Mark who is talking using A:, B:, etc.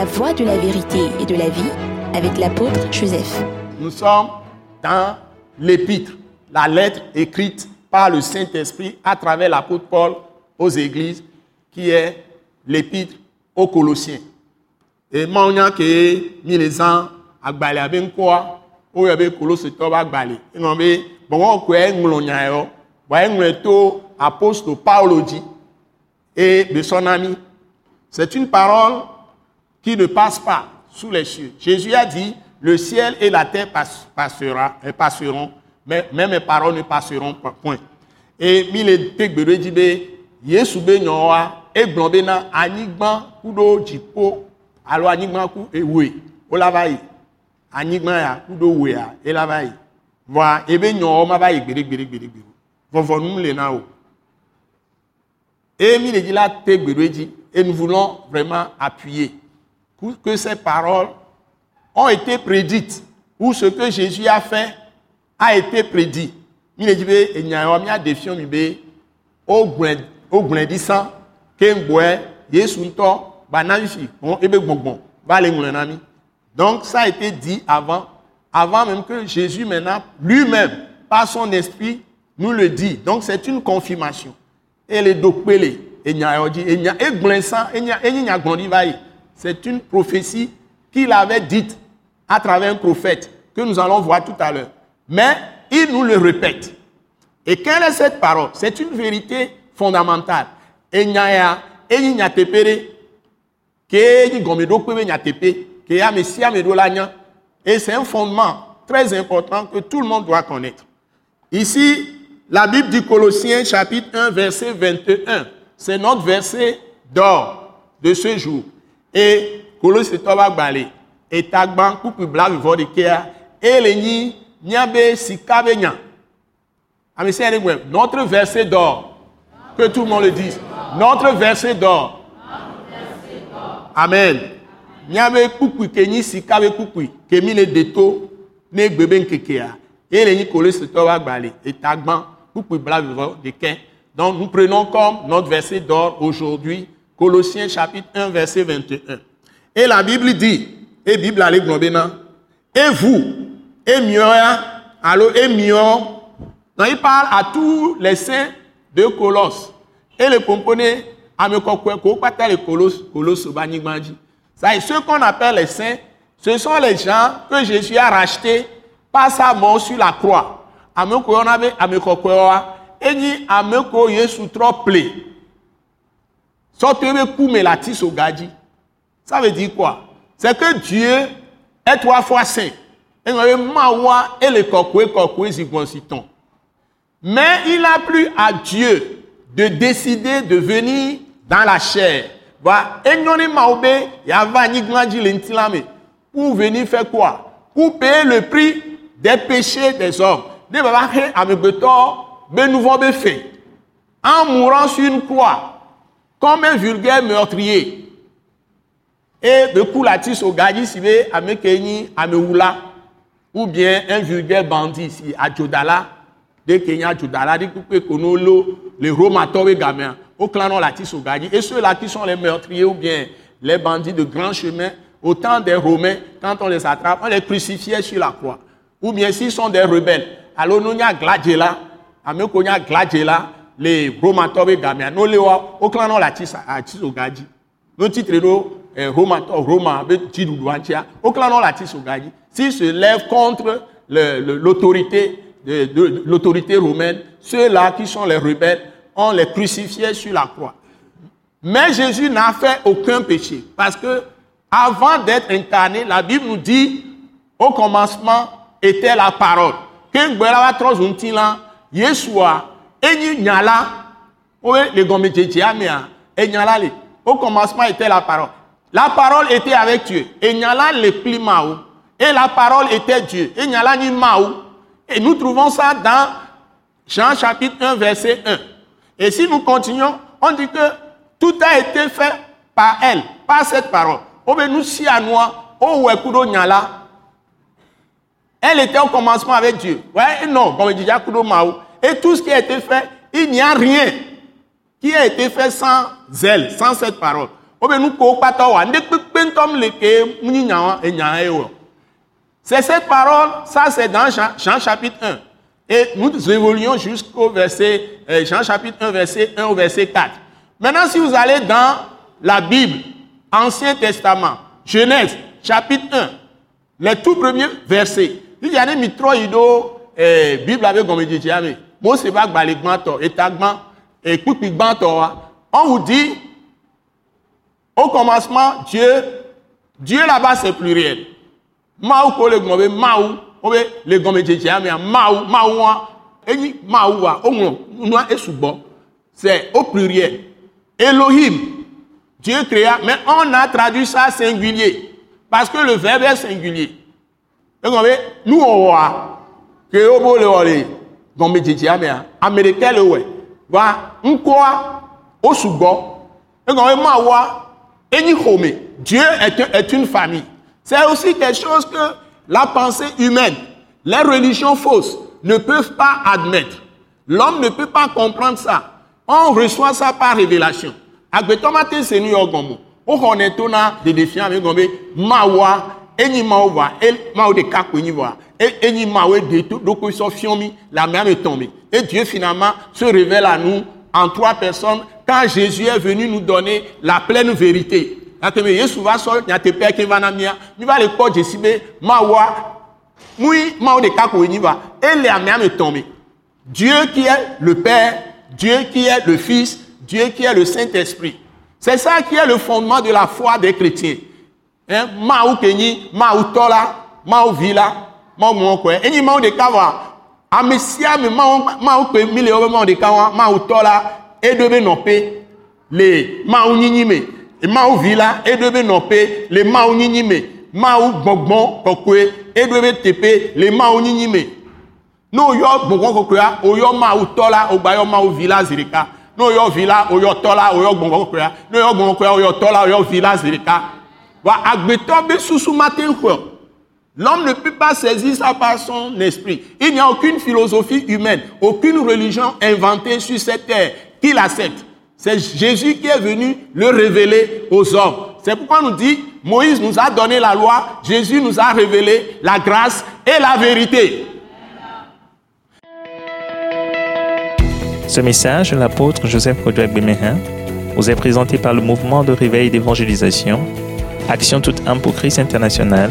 A: La voie de la vérité et de la vie avec l'apôtre Joseph.
B: Nous sommes dans l'épître, la lettre écrite par le Saint-Esprit à travers l'apôtre Paul aux églises, qui est l'épître aux Colossiens. Et moi, que mis les ans à Balé avec quoi, où il y avait Colosse Toba Balé. Et non, mais bon, on croit que nous avons apôtre Paul dit et de son ami. C'est une parole qui ne passe pas sous les cieux. Jésus a dit, le ciel et la terre passera, passeront, mais même mes paroles ne passeront pas. Point. Et mille tegbere dit be Yesu be nyowa egblɔ be na anyigba ku dziƒo alo anyigba ku ewoe wola va yi anyigba ya ku ɖo woea ela va yi voa ebe nyɔwo ma va yi gbeɖe gbeɖe gbeɖe gbeɖe vɔvɔnu le na o et mi le dit la tegbere dit et nous voulons vraiment appuyer que ces paroles ont été prédites, ou ce que Jésus a fait a été prédit. Il il y a un grandissant. Donc ça a été dit avant avant même que Jésus maintenant lui-même par son esprit nous le dit. Donc c'est une confirmation. Et les dokpele et dit et nya e glensan et e nya gbondi va yi c'est une prophétie qu'il avait dite à travers un prophète que nous allons voir tout à l'heure. Mais il nous le répète. Et quelle est cette parole? C'est une vérité fondamentale. Et c'est un fondement très important que tout le monde doit connaître. Ici, la Bible du Colossiens chapitre 1 verset 21, c'est notre verset d'or de ce jour. Et kolosi tɔ va gbalẽ etagba kpukpui bla vivɔ ɖekea eye le nyi miabe sika be nya ame sia ame notre verset d'or. Que tout le monde le dise. Notre verset d'or. Amen. Miabe kpukpui ke nyi sika be kpukpui ke mi le deto ne gbe be nkekea eye le nyi kolosi tɔ va gbalẽ etagba kpukpui donc nous prenons comme notre verset d'or aujourd'hui Colossiens chapitre 1, verset 21. Et la Bible dit, et Bible allez et vous, et mieux, alors et mieux, donc il parle à tous les saints de Colosse. Et le component, à me les Colosses, Colosses, Ça ceux qu'on appelle les saints, ce sont les gens que Jésus a rachetés par sa mort sur la croix. À me on avait, à me et dit, à me Jésus trop plaît. Ça veut dire quoi? C'est que Dieu est trois fois saint. Et Mais il a plu à Dieu de décider de venir dans la chair. Pour venir faire quoi? Pour payer le prix des péchés des hommes. En mourant sur une croix, comme un vulgaire meurtrier. Et la tisse au gadi si à Mekeni, à Meoula, ou bien un vulgaire bandit ici à Jodala, de Kenya Jodala, de Coupé Konolo, les Romatores gamins, au clan la tisse au gadi. Et ceux-là qui sont les meurtriers ou bien les bandits de grand chemin, au temps des Romains, quand on les attrape, on les crucifiait sur la croix. Ou bien s'ils sont des rebelles, alors nous, a Gladjela, à Mekonya Gladjela, les romatɔwo gamea no le wa wokla nɔ le ati ati soga dzi no titre ɖo eh, romatɔ roma be dziɖuɖua ŋtsia wokla nɔ le ati soga dzi s'il se lève contre l'autorité de, l'autorité romaine ceux-là qui sont les rebelles on les crucifiait sur la croix. Mais Jésus n'a fait aucun péché parce que avant d'être incarné la Bible nous dit au commencement était la parole. Trɔ zunti la Yeshua enyi nyala. Oui le gomedjedje amea et nyala le. Au commencement était la parole. La parole était avec Dieu. Et nyala le plimao et la parole était Dieu. Et nyala ni mao. Et nous trouvons ça dans Jean chapitre 1 verset 1 et si nous continuons on dit que tout a été fait par elle par cette parole. Obe nous si à nous au wekudo nyala. Elle était au commencement avec Dieu. Ouais non comme dit Kudo Mao et tout ce qui a été fait, il n'y a rien qui a été fait sans zèle, sans cette parole. c'est cette parole ça c'est dans Jean, chapitre 1 et nous évoluons jusqu'au verset euh, Jean chapitre 1 verset 1 au verset 4 maintenant si vous allez dans la Bible Ancien Testament Genèse chapitre 1 les tout premiers versets il y a des mitro eh, Bible avec comme dit Mose va gbalé gbanto etagban et kpikpi gbanto wa on vous dit au commencement, Dieu, Dieu là-bas c'est pluriel. Maou ko le gombe maou, obe le gombe djeje ame maou, maou wa, eni maou wa, o mo, noa esubo. C'est au pluriel. Elohim, Dieu créa, mais on a traduit ça singulier. Parce que le verbe est singulier. Et gombe, nous on voit que obo le ole gombe djeje ame américain le ouais. Va, nkwa, osubo. Et gombe maou wa, Dieu est, une famille. C'est aussi quelque chose que la pensée humaine, les religions fausses ne peuvent pas admettre. L'homme ne peut pas comprendre ça. On reçoit ça par révélation. Agbetomate c'est New York Gombo. O honetona de défiant avec Gombe, mawa, eni mawa, el mawa de kakweni wa, eni mawa de tout, donc ils fiomi, la mer est tombée. Et Dieu finalement se révèle à nous en trois personnes quand Jésus est venu nous donner la pleine vérité. Ateme Yesu va so nyatepe ke vana mia, mi va le po jesibe mawa mui mao de kako ni va. Et les amia me tomber. Dieu qui est le Père, Dieu qui est le Fils, Dieu qui est le Saint-Esprit. C'est ça qui est le fondement de la foi des chrétiens. Hein? Mao kenyi, tola, mao vila, mao monko. Eni mao de kawa. Amesia me mao mao pe mile mao de kawa, mao tola edobe nɔpe le mawu nyinyi me. Mawu vi la edobe nɔpe le mawu nyinyi me. Mawu gbɔgbɔn kɔkɔe edobe teƒe le mawu nyinyi me. Ne oyɔ gbɔgbɔn kɔkɔea oyɔ mawu tɔ la ogba yɔ mawu vi la zi ɖeka ne oyɔ vi la oyɔ tɔ la oyɔ gbɔgbɔn kɔkɔea ne oyɔ gbɔgbɔn kɔkɔea oyɔ tɔ la oyɔ vi la zi ɖeka wa agbetɔ be susu mate xɔ L'homme ne peut pas saisir ça par son esprit. Il n'y a aucune philosophie humaine, aucune religion inventée sur cette terre qui l'accepte. C'est Jésus qui est venu le révéler aux hommes. C'est pourquoi on nous dit, Moïse nous a donné la loi, Jésus nous a révélé la grâce et la vérité.
C: Ce message de l'apôtre Joseph Kodouak Bemehin vous est présenté par le mouvement de réveil d'évangélisation, Action toute âme pour Christ international,